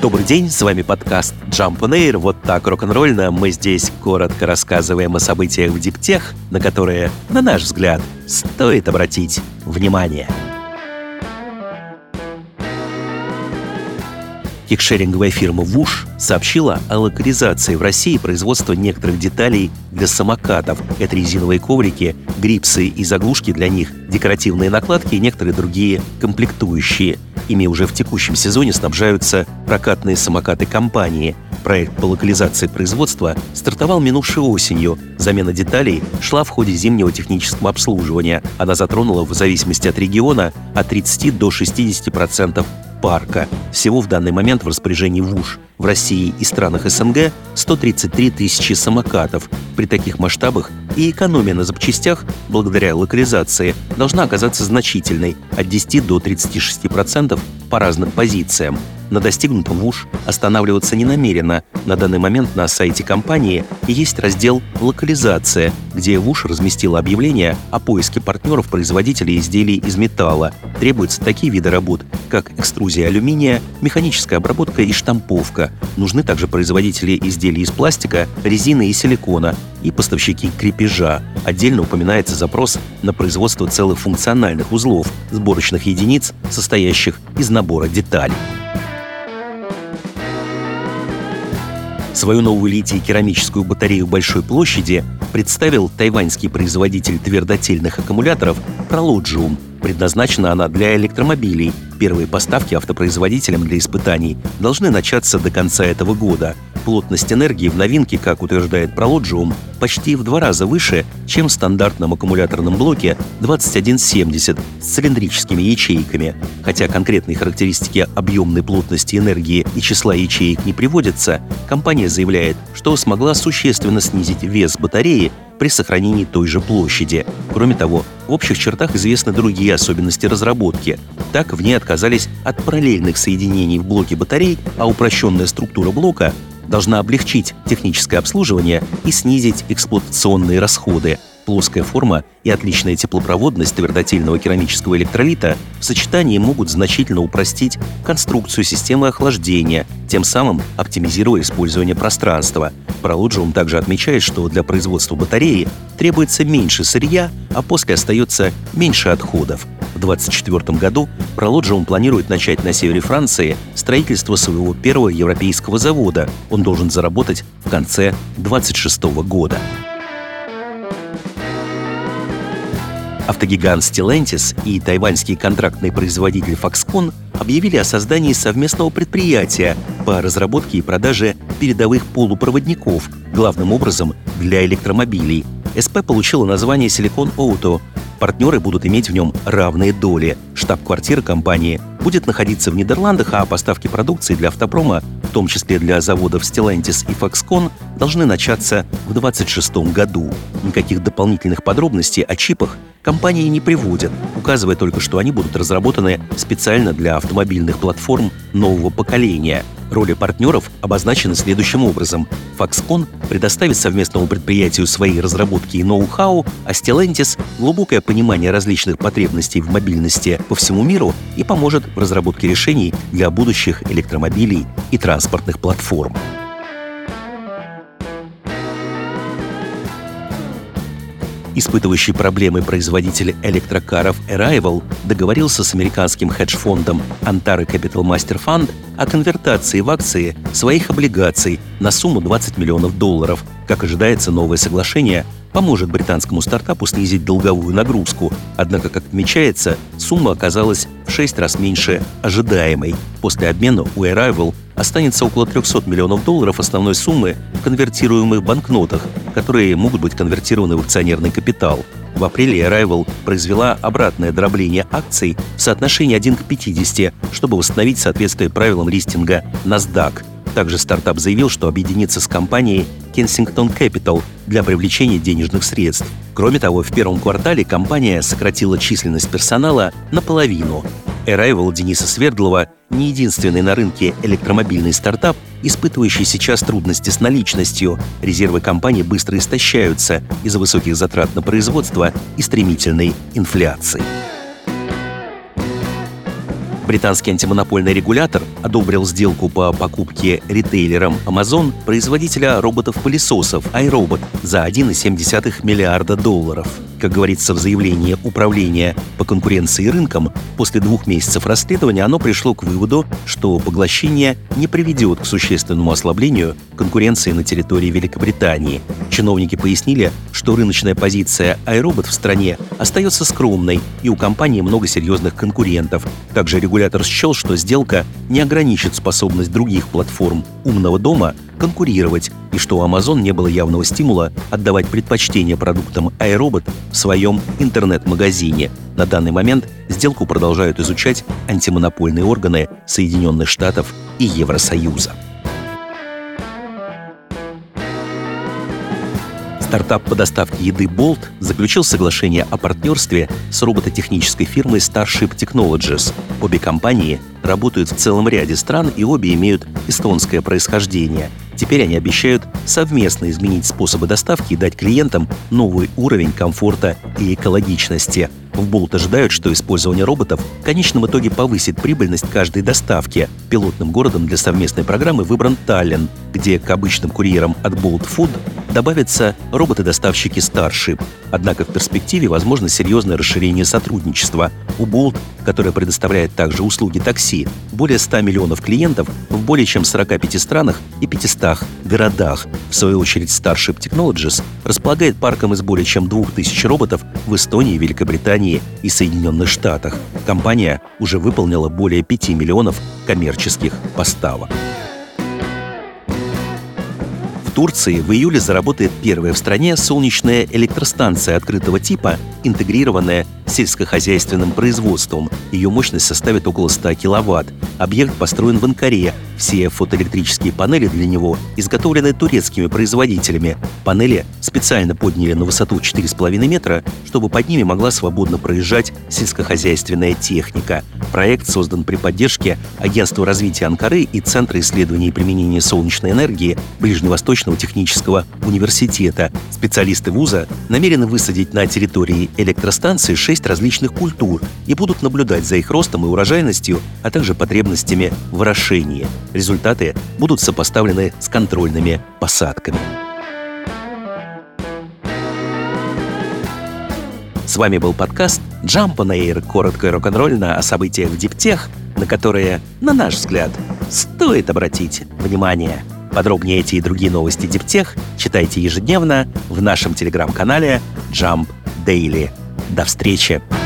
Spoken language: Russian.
Добрый день, с вами подкаст Jump on Air. Вот так рок-н-ролльно мы здесь коротко рассказываем о событиях в диптех, на которые, на наш взгляд, стоит обратить внимание. Кикшеринговая фирма «Вуш» сообщила о локализации в России производства некоторых деталей для самокатов. Это резиновые коврики, грипсы и заглушки для них, декоративные накладки и некоторые другие комплектующие. Ими уже в текущем сезоне снабжаются прокатные самокаты компании. Проект по локализации производства стартовал минувшей осенью. Замена деталей шла в ходе зимнего технического обслуживания. Она затронула в зависимости от региона от 30 до 60% процентов парка. Всего в данный момент в распоряжении ВУШ в России и странах СНГ 133 тысячи самокатов. При таких масштабах и экономия на запчастях, благодаря локализации, должна оказаться значительной – от 10 до 36% по разным позициям. На достигнутом ВУШ останавливаться не намерена. На данный момент на сайте компании есть раздел «Локализация», где ВУШ разместила объявление о поиске партнеров-производителей изделий из металла. Требуются такие виды работ, как экструзия алюминия, механическая обработка и штамповка. Нужны также производители изделий из пластика, резины и силикона и поставщики крепежа. Отдельно упоминается запрос на производство целых функциональных узлов, сборочных единиц, состоящих из набора деталей. Свою новую литий-керамическую батарею большой площади представил тайваньский производитель твердотельных аккумуляторов Prologium. Предназначена она для электромобилей. Первые поставки автопроизводителям для испытаний должны начаться до конца этого года – Плотность энергии в новинке, как утверждает Prologium, почти в два раза выше, чем в стандартном аккумуляторном блоке 2170 с цилиндрическими ячейками. Хотя конкретные характеристики объемной плотности энергии и числа ячеек не приводятся, компания заявляет, что смогла существенно снизить вес батареи при сохранении той же площади. Кроме того, в общих чертах известны другие особенности разработки. Так, в ней отказались от параллельных соединений в блоке батарей, а упрощенная структура блока должна облегчить техническое обслуживание и снизить эксплуатационные расходы. Плоская форма и отличная теплопроводность твердотельного керамического электролита в сочетании могут значительно упростить конструкцию системы охлаждения, тем самым оптимизируя использование пространства. Prologium также отмечает, что для производства батареи требуется меньше сырья, а после остается меньше отходов. В 2024 году Prologium планирует начать на севере Франции строительство своего первого европейского завода. Он должен заработать в конце 2026 года. Автогигант Stellantis и тайваньский контрактный производитель Foxconn объявили о создании совместного предприятия по разработке и продаже передовых полупроводников, главным образом для электромобилей. СП получила название Silicon Auto. Партнеры будут иметь в нем равные доли. Штаб-квартира компании будет находиться в Нидерландах, а поставки продукции для автопрома, в том числе для заводов Stellantis и Foxconn, должны начаться в 2026 году. Никаких дополнительных подробностей о чипах компании не приводят, указывая только, что они будут разработаны специально для автомобильных платформ нового поколения. Роли партнеров обозначены следующим образом. Foxconn предоставит совместному предприятию свои разработки и ноу-хау, а Stellantis — глубокое понимание различных потребностей в мобильности по всему миру и поможет в разработке решений для будущих электромобилей и транспортных платформ. Испытывающий проблемы производитель электрокаров Arrival договорился с американским хедж-фондом Antara Capital Master Fund о конвертации в акции своих облигаций на сумму 20 миллионов долларов. Как ожидается, новое соглашение поможет британскому стартапу снизить долговую нагрузку. Однако, как отмечается, сумма оказалась в 6 раз меньше ожидаемой. После обмена у Arrival останется около 300 миллионов долларов основной суммы в конвертируемых банкнотах, которые могут быть конвертированы в акционерный капитал. В апреле Arrival произвела обратное дробление акций в соотношении 1 к 50, чтобы восстановить соответствие правилам листинга NASDAQ. Также стартап заявил, что объединится с компанией Kensington Capital для привлечения денежных средств. Кроме того, в первом квартале компания сократила численность персонала наполовину. Arrival Дениса Свердлова не единственный на рынке электромобильный стартап, испытывающий сейчас трудности с наличностью. Резервы компании быстро истощаются из-за высоких затрат на производство и стремительной инфляции. Британский антимонопольный регулятор одобрил сделку по покупке ритейлером Amazon производителя роботов-пылесосов iRobot за 1,7 миллиарда долларов. Как говорится в заявлении Управления по конкуренции рынкам, после двух месяцев расследования оно пришло к выводу, что поглощение не приведет к существенному ослаблению конкуренции на территории Великобритании. Чиновники пояснили, что рыночная позиция iRobot в стране остается скромной, и у компании много серьезных конкурентов. Также регулятор счел, что сделка не ограничит способность других платформ умного дома конкурировать, и что у Amazon не было явного стимула отдавать предпочтение продуктам iRobot в своем интернет-магазине. На данный момент сделку продолжают изучать антимонопольные органы Соединенных Штатов и Евросоюза. Стартап по доставке еды Bolt заключил соглашение о партнерстве с робототехнической фирмой Starship Technologies. Обе компании работают в целом ряде стран и обе имеют эстонское происхождение. Теперь они обещают совместно изменить способы доставки и дать клиентам новый уровень комфорта и экологичности. В Болт ожидают, что использование роботов в конечном итоге повысит прибыльность каждой доставки. Пилотным городом для совместной программы выбран Таллин, где к обычным курьерам от Bolt Food добавятся роботы-доставщики Starship. Однако в перспективе возможно серьезное расширение сотрудничества. У Bolt, которая предоставляет также услуги такси, более 100 миллионов клиентов в более чем 45 странах и 500 городах. В свою очередь Starship Technologies располагает парком из более чем 2000 роботов в Эстонии, Великобритании и Соединенных Штатах. Компания уже выполнила более 5 миллионов коммерческих поставок. Турции в июле заработает первая в стране солнечная электростанция открытого типа, интегрированная сельскохозяйственным производством. Ее мощность составит около 100 киловатт. Объект построен в Анкаре. Все фотоэлектрические панели для него изготовлены турецкими производителями. Панели специально подняли на высоту 4,5 метра, чтобы под ними могла свободно проезжать сельскохозяйственная техника. Проект создан при поддержке Агентства развития Анкары и Центра исследований и применения солнечной энергии Ближневосточного технического университета. Специалисты вуза намерены высадить на территории электростанции 6 различных культур и будут наблюдать за их ростом и урожайностью, а также потребностями в орошении. Результаты будут сопоставлены с контрольными посадками. С вами был подкаст Jump on Air, коротко и рок-н-ролльно о событиях в Диптех, на которые, на наш взгляд, стоит обратить внимание. Подробнее эти и другие новости Диптех читайте ежедневно в нашем телеграм-канале Jump Daily. До встречи!